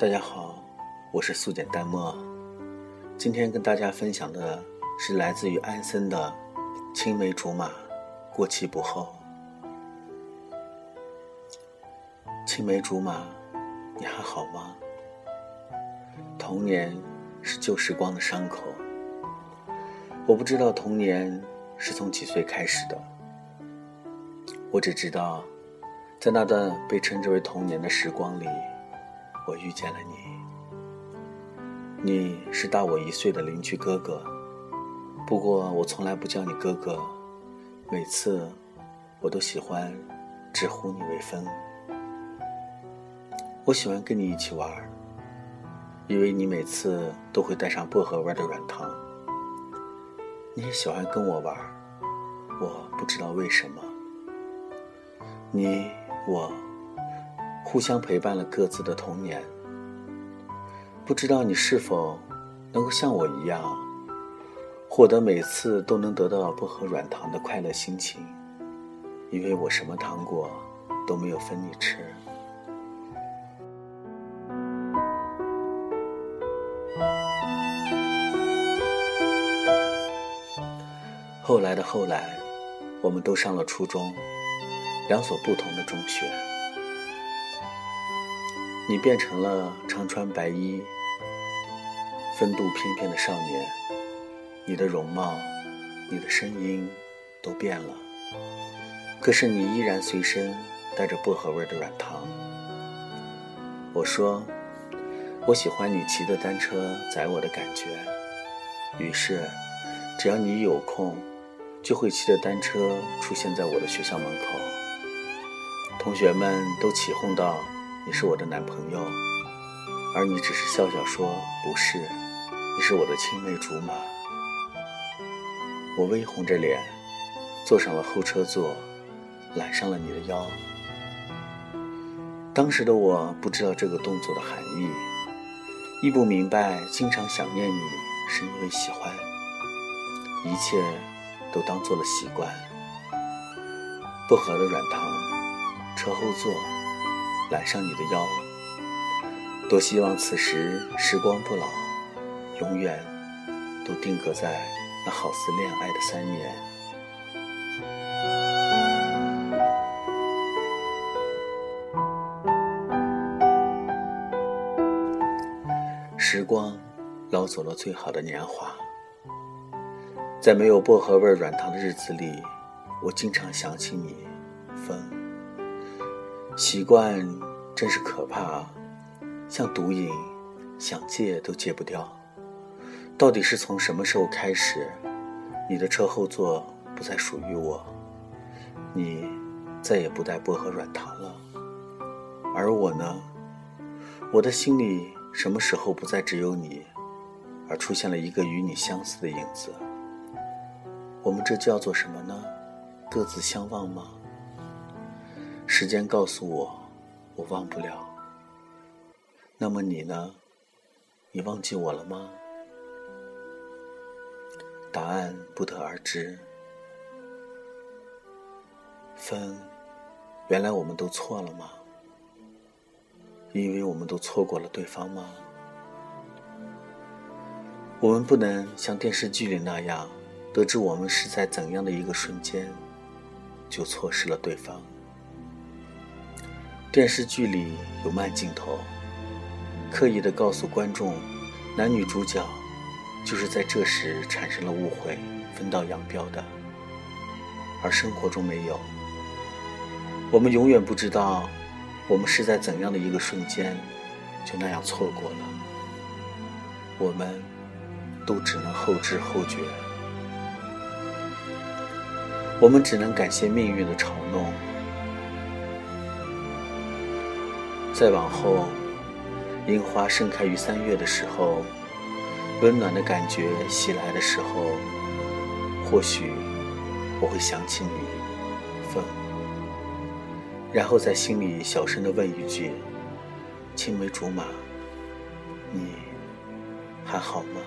大家好，我是素简淡墨。今天跟大家分享的是来自于安森的《青梅竹马，过期不候》。青梅竹马，你还好吗？童年是旧时光的伤口，我不知道童年是从几岁开始的，我只知道，在那段被称之为童年的时光里。我遇见了你，你是大我一岁的邻居哥哥，不过我从来不叫你哥哥，每次我都喜欢直呼你为芬。我喜欢跟你一起玩，因为你每次都会带上薄荷味的软糖。你也喜欢跟我玩，我不知道为什么。你我。互相陪伴了各自的童年，不知道你是否能够像我一样，获得每次都能得到薄荷软糖的快乐心情，因为我什么糖果都没有分你吃。后来的后来，我们都上了初中，两所不同的中学。你变成了常穿白衣、风度翩翩的少年，你的容貌、你的声音都变了，可是你依然随身带着薄荷味的软糖。我说，我喜欢你骑着单车载我的感觉，于是，只要你有空，就会骑着单车出现在我的学校门口，同学们都起哄道。你是我的男朋友，而你只是笑笑说不是。你是我的青梅竹马。我微红着脸，坐上了后车座，揽上了你的腰。当时的我不知道这个动作的含义，亦不明白经常想念你是因为喜欢。一切都当做了习惯。薄荷的软糖，车后座。揽上你的腰，多希望此时时光不老，永远都定格在那好似恋爱的三年。时光捞走了最好的年华，在没有薄荷味软糖的日子里，我经常想起你，风。习惯真是可怕啊，像毒瘾，想戒都戒不掉。到底是从什么时候开始，你的车后座不再属于我，你再也不带薄荷软糖了，而我呢？我的心里什么时候不再只有你，而出现了一个与你相似的影子？我们这叫做什么呢？各自相望吗？时间告诉我，我忘不了。那么你呢？你忘记我了吗？答案不得而知。风，原来我们都错了吗？因为我们都错过了对方吗？我们不能像电视剧里那样，得知我们是在怎样的一个瞬间，就错失了对方。电视剧里有慢镜头，刻意的告诉观众，男女主角就是在这时产生了误会，分道扬镳的。而生活中没有，我们永远不知道，我们是在怎样的一个瞬间，就那样错过了。我们都只能后知后觉，我们只能感谢命运的嘲弄。再往后，樱花盛开于三月的时候，温暖的感觉袭来的时候，或许我会想起你，风，然后在心里小声的问一句：“青梅竹马，你还好吗？”